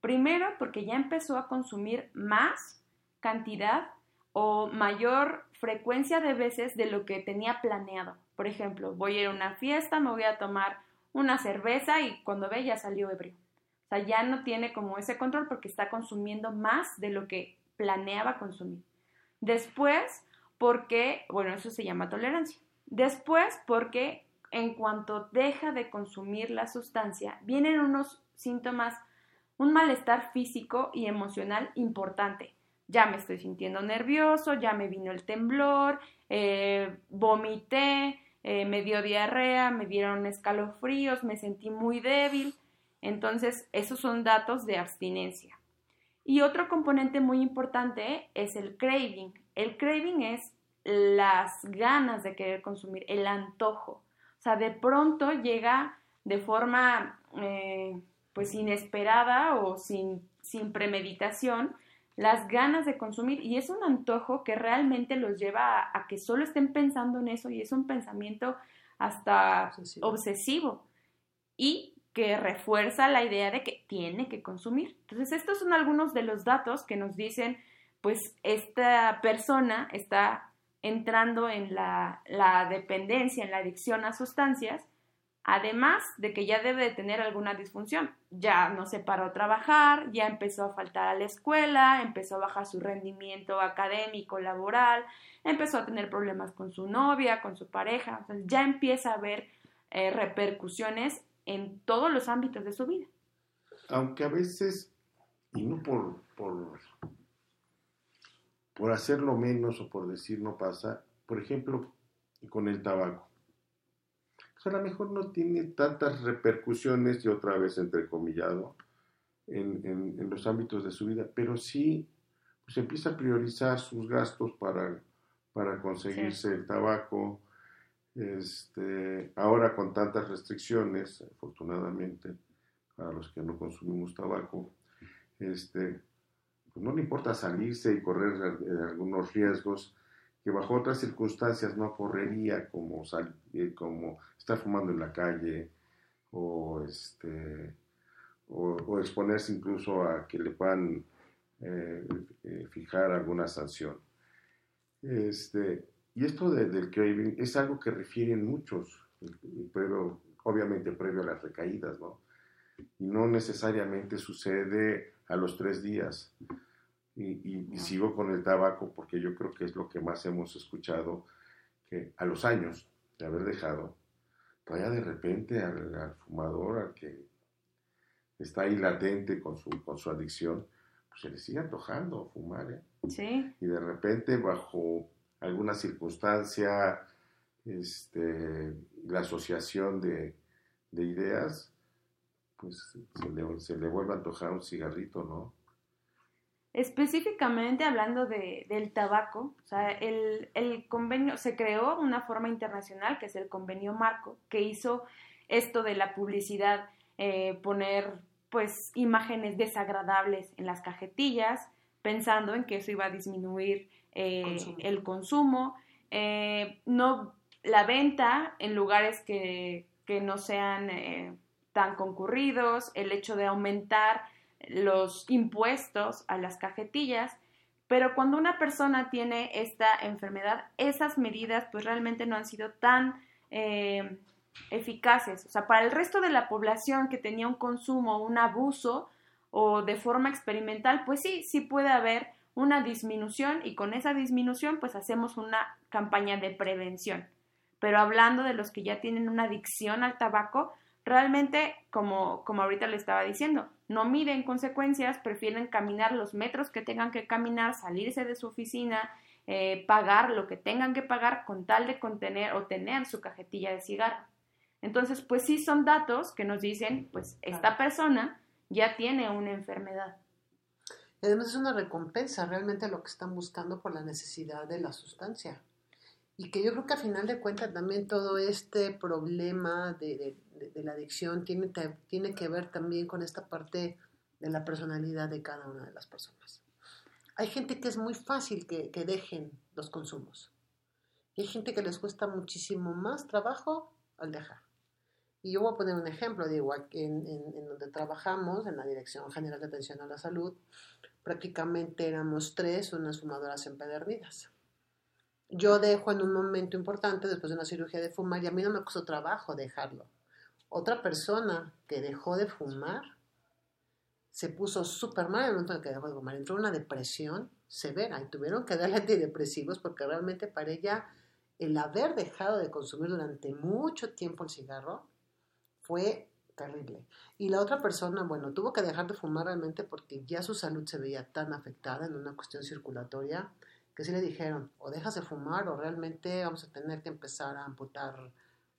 Primero, porque ya empezó a consumir más cantidad o mayor frecuencia de veces de lo que tenía planeado. Por ejemplo, voy a ir a una fiesta, me voy a tomar una cerveza y cuando ve ya salió ebrio. O sea, ya no tiene como ese control porque está consumiendo más de lo que planeaba consumir. Después, porque, bueno, eso se llama tolerancia. Después, porque en cuanto deja de consumir la sustancia, vienen unos síntomas, un malestar físico y emocional importante. Ya me estoy sintiendo nervioso, ya me vino el temblor, eh, vomité, eh, me dio diarrea, me dieron escalofríos, me sentí muy débil. Entonces, esos son datos de abstinencia. Y otro componente muy importante es el craving. El craving es las ganas de querer consumir, el antojo. O sea, de pronto llega de forma eh, pues inesperada o sin, sin premeditación las ganas de consumir y es un antojo que realmente los lleva a, a, que solo estén pensando en eso y es un pensamiento hasta obsesivo. obsesivo. Y que refuerza la idea de que tiene que consumir. Entonces, estos son algunos de los datos que nos dicen, pues, esta persona está entrando en la, dependencia, en la adicción a sustancias, además de que ya debe de tener alguna disfunción. Ya no se paró a trabajar, ya empezó a faltar a la escuela, empezó a bajar su rendimiento académico, laboral, empezó a tener problemas con su novia, con su pareja, ya empieza a haber eh, repercusiones en todos los ámbitos de su vida. Aunque a veces, y no por, por, por hacerlo menos o por decir no pasa, por ejemplo, con el tabaco. Pues a lo mejor no tiene tantas repercusiones, y otra vez entrecomillado, en, en, en los ámbitos de su vida, pero sí pues empieza a priorizar sus gastos para, para conseguirse sí. el tabaco, este, ahora con tantas restricciones, afortunadamente, para los que no consumimos tabaco, este, pues no le importa salirse y correr algunos riesgos que bajo otras circunstancias no correría, como, eh, como estar fumando en la calle o, este, exponerse incluso a que le puedan eh, eh, fijar alguna sanción. Y esto de, del craving es algo que refieren muchos, pero obviamente previo a las recaídas, ¿no? Y no necesariamente sucede a los tres días. Y, y, y, sigo con el tabaco porque yo creo que es lo que más hemos escuchado, que a los años de haber dejado, vaya de repente al, al fumador, al que está ahí latente con su, con su adicción, pues se le sigue antojando fumar, ¿eh? Sí. Y de repente bajo alguna circunstancia, este, la asociación de, de ideas, pues se le, se vuelve a antojar un cigarrito, ¿no? Específicamente hablando de, del tabaco, o sea, el, el, convenio, se creó una forma internacional que es el convenio marco, que hizo esto de la publicidad, eh, poner pues imágenes desagradables en las cajetillas, pensando en que eso iba a disminuir eh, consumo. el consumo, eh, no la venta en lugares que, que no sean eh, tan concurridos, el hecho de aumentar los impuestos a las cajetillas, pero cuando una persona tiene esta enfermedad, esas medidas pues realmente no han sido tan eh, eficaces. O sea, para el resto de la población que tenía un consumo, un abuso o de forma experimental, pues sí, sí puede haber una disminución y con esa disminución pues hacemos una campaña de prevención. Pero hablando de los que ya tienen una adicción al tabaco, realmente, como, como ahorita le estaba diciendo, no miden consecuencias, prefieren caminar los metros que tengan que caminar, salirse de su oficina, eh, pagar lo que tengan que pagar con tal de contener o tener su cajetilla de cigarro. Entonces, pues sí son datos que nos dicen, pues esta persona ya tiene una enfermedad. Además es una recompensa realmente lo que están buscando por la necesidad de la sustancia. Y que yo creo que a final de cuentas también todo este problema de, de, de la adicción tiene, tiene que ver también con esta parte de la personalidad de cada una de las personas. Hay gente que es muy fácil que, que dejen los consumos. Y hay gente que les cuesta muchísimo más trabajo al dejar. Y yo voy a poner un ejemplo, digo, aquí en, en, donde trabajamos, en la Dirección General de Atención a la Salud, prácticamente éramos tres, unas fumadoras empedernidas. Yo dejo en un momento importante, después de una cirugía de fumar, y a mí no me costó trabajo dejarlo. Otra persona que dejó de fumar se puso súper mal en el momento en que dejó de fumar. Entró en una depresión severa y tuvieron que darle antidepresivos porque realmente para ella el haber dejado de consumir durante mucho tiempo el cigarro fue terrible. Y la otra persona, bueno, tuvo que dejar de fumar realmente porque ya su salud se veía tan afectada en una cuestión circulatoria que sí le dijeron, o dejas de fumar o realmente vamos a tener que empezar a amputar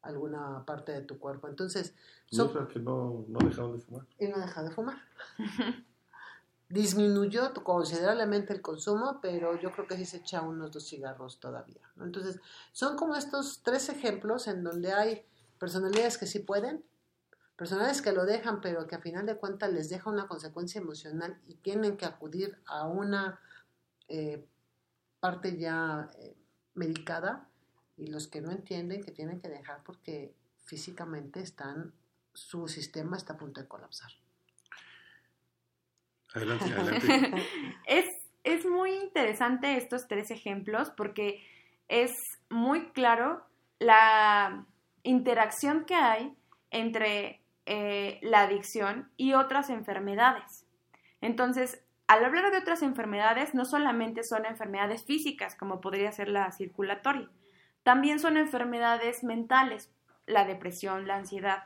alguna parte de tu cuerpo. Entonces... Son, que no, no dejaron de fumar. Y no dejaron de fumar. Disminuyó considerablemente el consumo, pero yo creo que sí se echa unos dos cigarros todavía. Entonces, son como estos tres ejemplos en donde hay personalidades que sí pueden, personas que lo dejan, pero que a final de cuentas les deja una consecuencia emocional y tienen que acudir a una eh, parte ya eh, medicada y los que no entienden que tienen que dejar porque físicamente están, su sistema está a punto de colapsar. Adelante, adelante. es, es muy interesante estos tres ejemplos porque es muy claro la interacción que hay entre eh, la adicción y otras enfermedades. Entonces, al hablar de otras enfermedades, no solamente son enfermedades físicas, como podría ser la circulatoria, también son enfermedades mentales, la depresión, la ansiedad.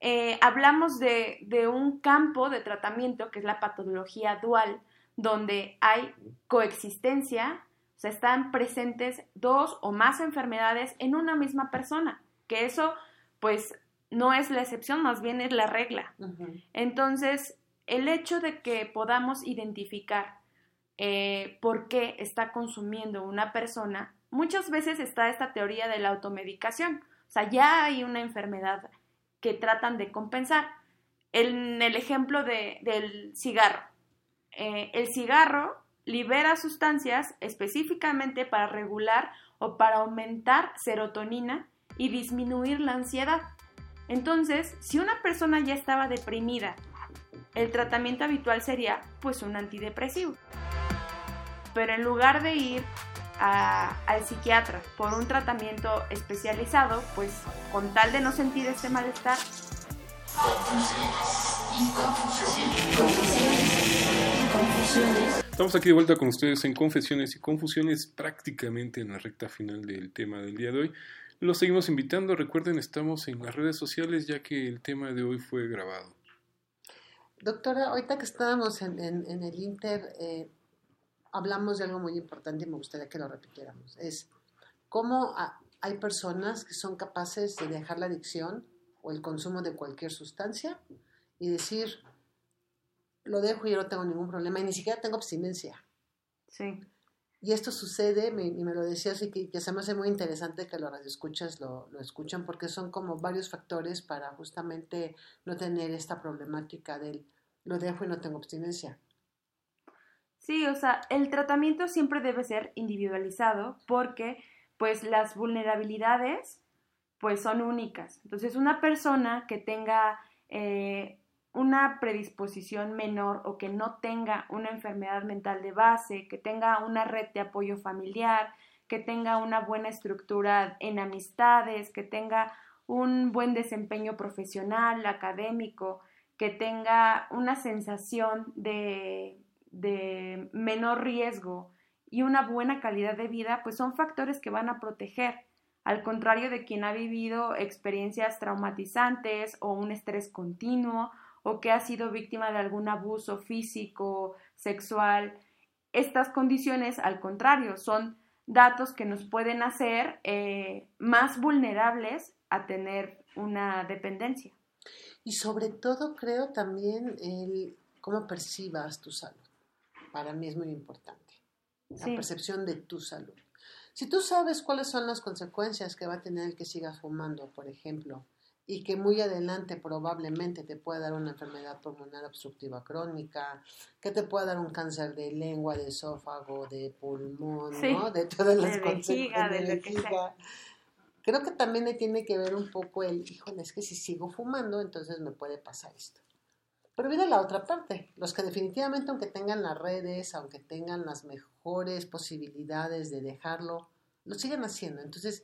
Eh, hablamos de, de un campo de tratamiento que es la patología dual, donde hay coexistencia, o sea, están presentes dos o más enfermedades en una misma persona, que eso pues no es la excepción, más bien es la regla. Entonces, el hecho de que podamos identificar eh, por qué está consumiendo una persona, muchas veces está esta teoría de la automedicación. O sea, ya hay una enfermedad que tratan de compensar. En el ejemplo del cigarro. Eh, el cigarro libera sustancias específicamente para regular o para aumentar serotonina y disminuir la ansiedad. Entonces, si una persona ya estaba deprimida, el tratamiento habitual sería pues un antidepresivo. Pero en lugar de ir al psiquiatra por un tratamiento especializado, pues con tal de no sentir este malestar, Estamos aquí de vuelta con ustedes en Confesiones y Confusiones, prácticamente en la recta final del tema del día de hoy. Los seguimos invitando. Recuerden, estamos en las redes sociales ya que el tema de hoy fue grabado. Doctora, ahorita que estábamos en, el Inter, eh, hablamos de algo muy importante y me gustaría que lo repitiéramos. Es cómo hay personas que son capaces de dejar la adicción o el consumo de cualquier sustancia y decir, lo dejo y yo no tengo ningún problema y ni siquiera tengo abstinencia. Sí. Y esto sucede, y me lo decías, y que, se me hace muy interesante que los radioescuchas lo, lo escuchan, porque son como varios factores para justamente no tener esta problemática del lo dejo y no tengo abstinencia. Sí, o sea, el tratamiento siempre debe ser individualizado porque pues las vulnerabilidades pues son únicas. Entonces, una persona que tenga eh, una predisposición menor o que no tenga una enfermedad mental de base, que tenga una red de apoyo familiar, que tenga una buena estructura en amistades, que tenga un buen desempeño profesional, académico, que tenga una sensación de, de menor riesgo y una buena calidad de vida, pues son factores que van a proteger, al contrario de quien ha vivido experiencias traumatizantes o un estrés continuo o que ha sido víctima de algún abuso físico, sexual. Estas condiciones, al contrario, son datos que nos pueden hacer eh, más vulnerables a tener una dependencia. Y sobre todo creo también el cómo percibas tu salud. Para mí es muy importante. La percepción de tu salud. Si tú sabes cuáles son las consecuencias que va a tener el que sigas fumando, por ejemplo, y que muy adelante probablemente te pueda dar una enfermedad pulmonar obstructiva crónica, que te pueda dar un cáncer de lengua, de esófago, de pulmón, ¿no? De todas las consecuencias de, vejiga. Creo que también le tiene que ver un poco el, híjole, es que si sigo fumando, entonces me puede pasar esto. Pero viene la otra parte, los que definitivamente aunque tengan las redes, aunque tengan las mejores posibilidades de dejarlo, lo siguen haciendo. Entonces,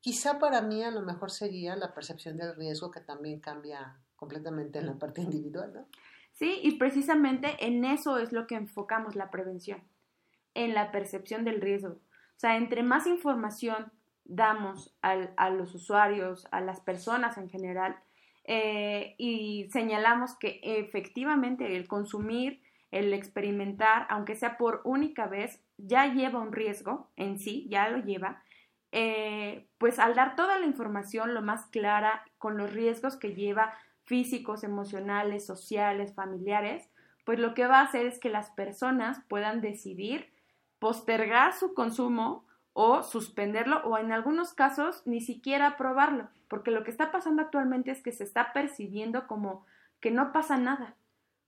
quizá para mí a lo mejor sería la percepción del riesgo que también cambia completamente en la parte individual, ¿no? Sí, y precisamente en eso es lo que enfocamos la prevención, en la percepción del riesgo. O sea, entre más información damos a los usuarios, a las personas en general, eh, y señalamos que efectivamente el consumir, el experimentar, aunque sea por única vez, ya lleva un riesgo en sí, ya lo lleva, eh, pues al dar toda la información lo más clara con los riesgos que lleva físicos, emocionales, sociales, familiares, pues lo que va a hacer es que las personas puedan decidir postergar su consumo o suspenderlo o en algunos casos ni siquiera probarlo, porque lo que está pasando actualmente es que se está percibiendo como que no pasa nada,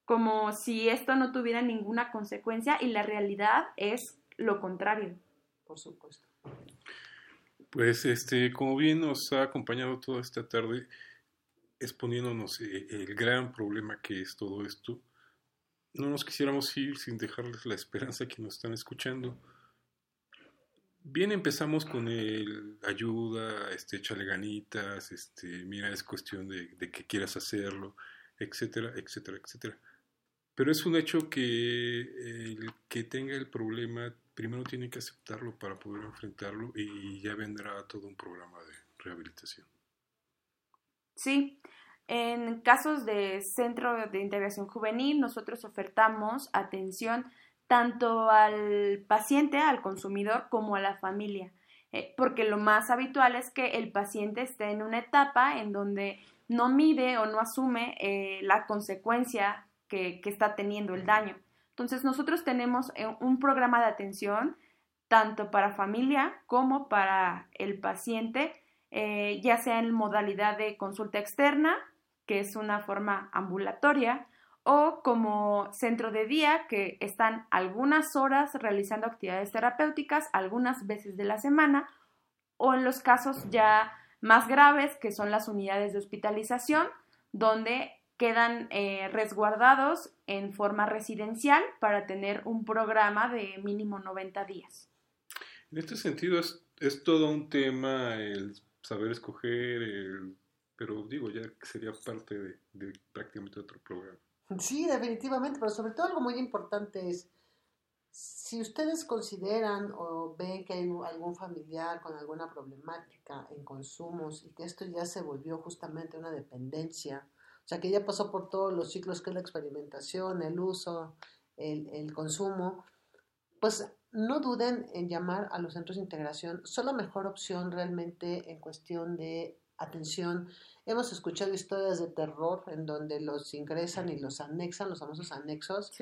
como si esto no tuviera ninguna consecuencia y la realidad es lo contrario. Por supuesto. Pues este, como bien nos ha acompañado toda esta tarde exponiéndonos eh, el gran problema que es todo esto, no nos quisiéramos ir sin dejarles la esperanza que nos están escuchando Bien, empezamos con el ayuda, este, échale ganitas, este, mira, es cuestión de, que quieras hacerlo, etcétera, etcétera, etcétera. Pero es un hecho que el que tenga el problema primero tiene que aceptarlo para poder enfrentarlo y ya vendrá todo un programa de rehabilitación. Sí, en casos de centro de integración juvenil nosotros ofertamos atención tanto al paciente, al consumidor, como a la familia. Eh, porque lo más habitual es que el paciente esté en una etapa en donde no mide o no asume eh, la consecuencia que, está teniendo el daño. Entonces nosotros tenemos eh, un programa de atención tanto para familia como para el paciente, ya sea en modalidad de consulta externa, que es una forma ambulatoria, o como centro de día que están algunas horas realizando actividades terapéuticas, algunas veces de la semana, o en los casos ya más graves, que son las unidades de hospitalización, donde quedan eh, resguardados en forma residencial para tener un programa de mínimo 90 días. En este sentido es, es todo un tema el saber escoger, pero digo, ya sería parte de, de prácticamente otro programa. Sí, definitivamente, pero sobre todo algo muy importante es, si ustedes consideran o ven que hay algún familiar con alguna problemática en consumos y que esto ya se volvió justamente una dependencia, o sea, que ya pasó por todos los ciclos que es la experimentación, el uso, el, el consumo, pues no duden en llamar a los centros de integración. Son la mejor opción realmente en cuestión de atención. Hemos escuchado historias de terror en donde los ingresan y los anexan, los famosos anexos,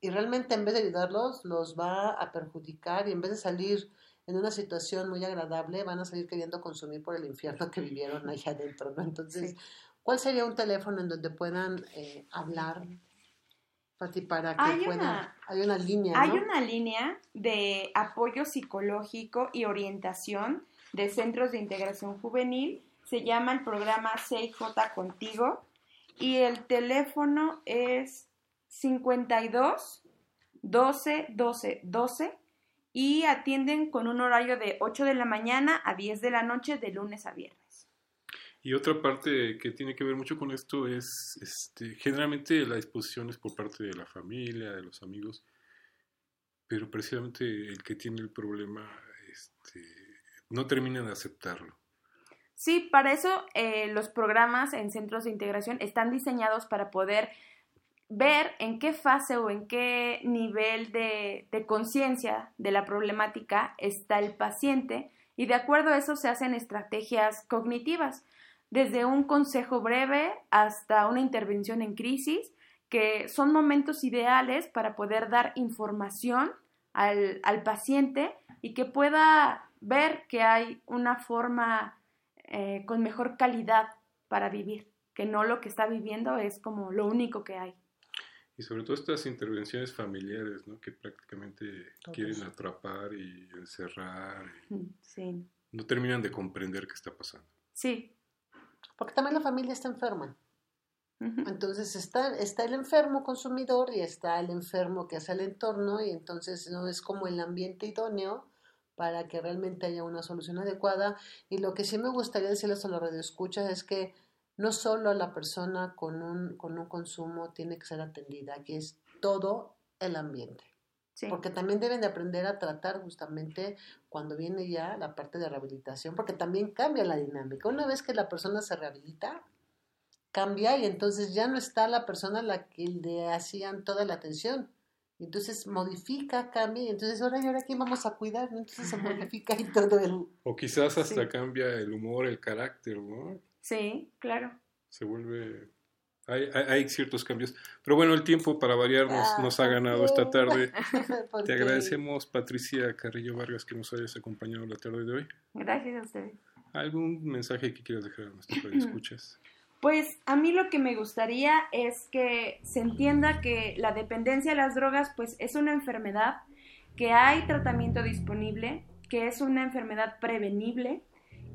y realmente en vez de ayudarlos, los va a perjudicar y en vez de salir en una situación muy agradable, van a salir queriendo consumir por el infierno que vivieron allá adentro, ¿no? Entonces, ¿cuál sería un teléfono en donde puedan eh, hablar? Pati, para que hay puedan. Una, hay una línea. Hay una línea de apoyo psicológico y orientación de centros de integración juvenil se llama el programa 6J Contigo y el teléfono es 52 12 12 12 y atienden con un horario de 8 de la mañana a 10 de la noche de lunes a viernes. Y otra parte que tiene que ver mucho con esto es este, generalmente la disposición es por parte de la familia, de los amigos, pero precisamente el que tiene el problema este, no termina de aceptarlo. Sí, para eso eh, los programas en centros de integración están diseñados para poder ver en qué fase o en qué nivel de, de conciencia de la problemática está el paciente y de acuerdo a eso se hacen estrategias cognitivas, desde un consejo breve hasta una intervención en crisis, que son momentos ideales para poder dar información al, al paciente y que pueda ver que hay una forma eh, con mejor calidad para vivir, que no lo que está viviendo es como lo único que hay. Y sobre todo estas intervenciones familiares, ¿no? Que prácticamente quieren atrapar y encerrar. Sí. No terminan de comprender qué está pasando. Sí. Porque también la familia está enferma. Entonces está, está el enfermo consumidor y está el enfermo que hace el entorno y entonces no es como el ambiente idóneo para que realmente haya una solución adecuada. Y lo que sí me gustaría decirles a los radioescuchas es que no solo la persona con un, con un consumo tiene que ser atendida, que es todo el ambiente. Porque también deben de aprender a tratar justamente cuando viene ya la parte de rehabilitación, porque también cambia la dinámica. Una vez que la persona se rehabilita, cambia y entonces ya no está la persona a la que le hacían toda la atención. Entonces modifica, cambia y entonces ahora y ahora quién vamos a cuidar, entonces se modifica y todo el... O quizás hasta cambia el humor, el carácter, ¿no? Sí, claro. Se vuelve... Hay, hay, ciertos cambios. Pero bueno, el tiempo para variar nos, ah, nos ha ganado esta tarde. Te agradecemos, Patricia Carrillo Vargas, que nos hayas acompañado la tarde de hoy. Gracias a ustedes. ¿Algún mensaje que quieras dejar a nuestros escuchas? Pues a mí lo que me gustaría es que se entienda que la dependencia de las drogas pues es una enfermedad, que hay tratamiento disponible, que es una enfermedad prevenible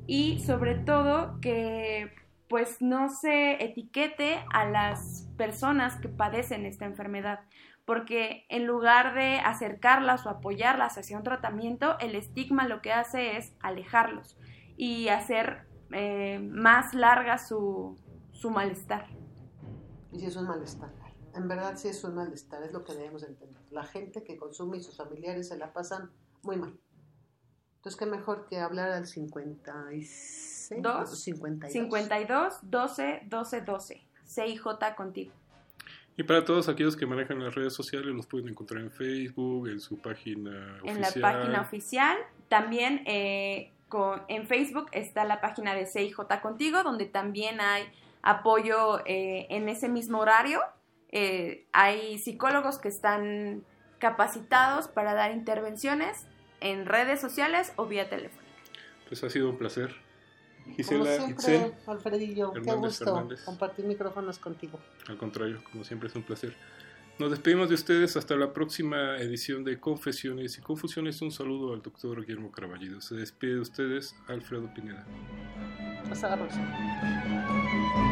y sobre todo que pues no se etiquete a las personas que padecen esta enfermedad, porque en lugar de acercarlas o apoyarlas hacia un tratamiento, el estigma lo que hace es alejarlos y hacer eh, más larga su, su malestar. Y si es un malestar, en verdad si es un malestar, es lo que debemos entender. La gente que consume y sus familiares se la pasan muy mal. Entonces, qué mejor que hablar al 56, 52. 52 12 12 12. CIJ contigo. Y para todos aquellos que manejan las redes sociales, los pueden encontrar en Facebook, en su página en oficial. En la página oficial. También eh, con, en Facebook está la página de CIJ Contigo, donde también hay apoyo eh, en ese mismo horario. Eh, hay psicólogos que están capacitados para dar intervenciones en redes sociales o vía telefónica. Pues ha sido un placer. Gisela, como siempre, Alfredillo, qué gusto compartir micrófonos contigo. Al contrario, como siempre es un placer. Nos despedimos de ustedes hasta la próxima edición de Confesiones y Confusiones. Un saludo al doctor Guillermo Caraballido. Se despide de ustedes Alfredo Pineda. Hasta la próxima.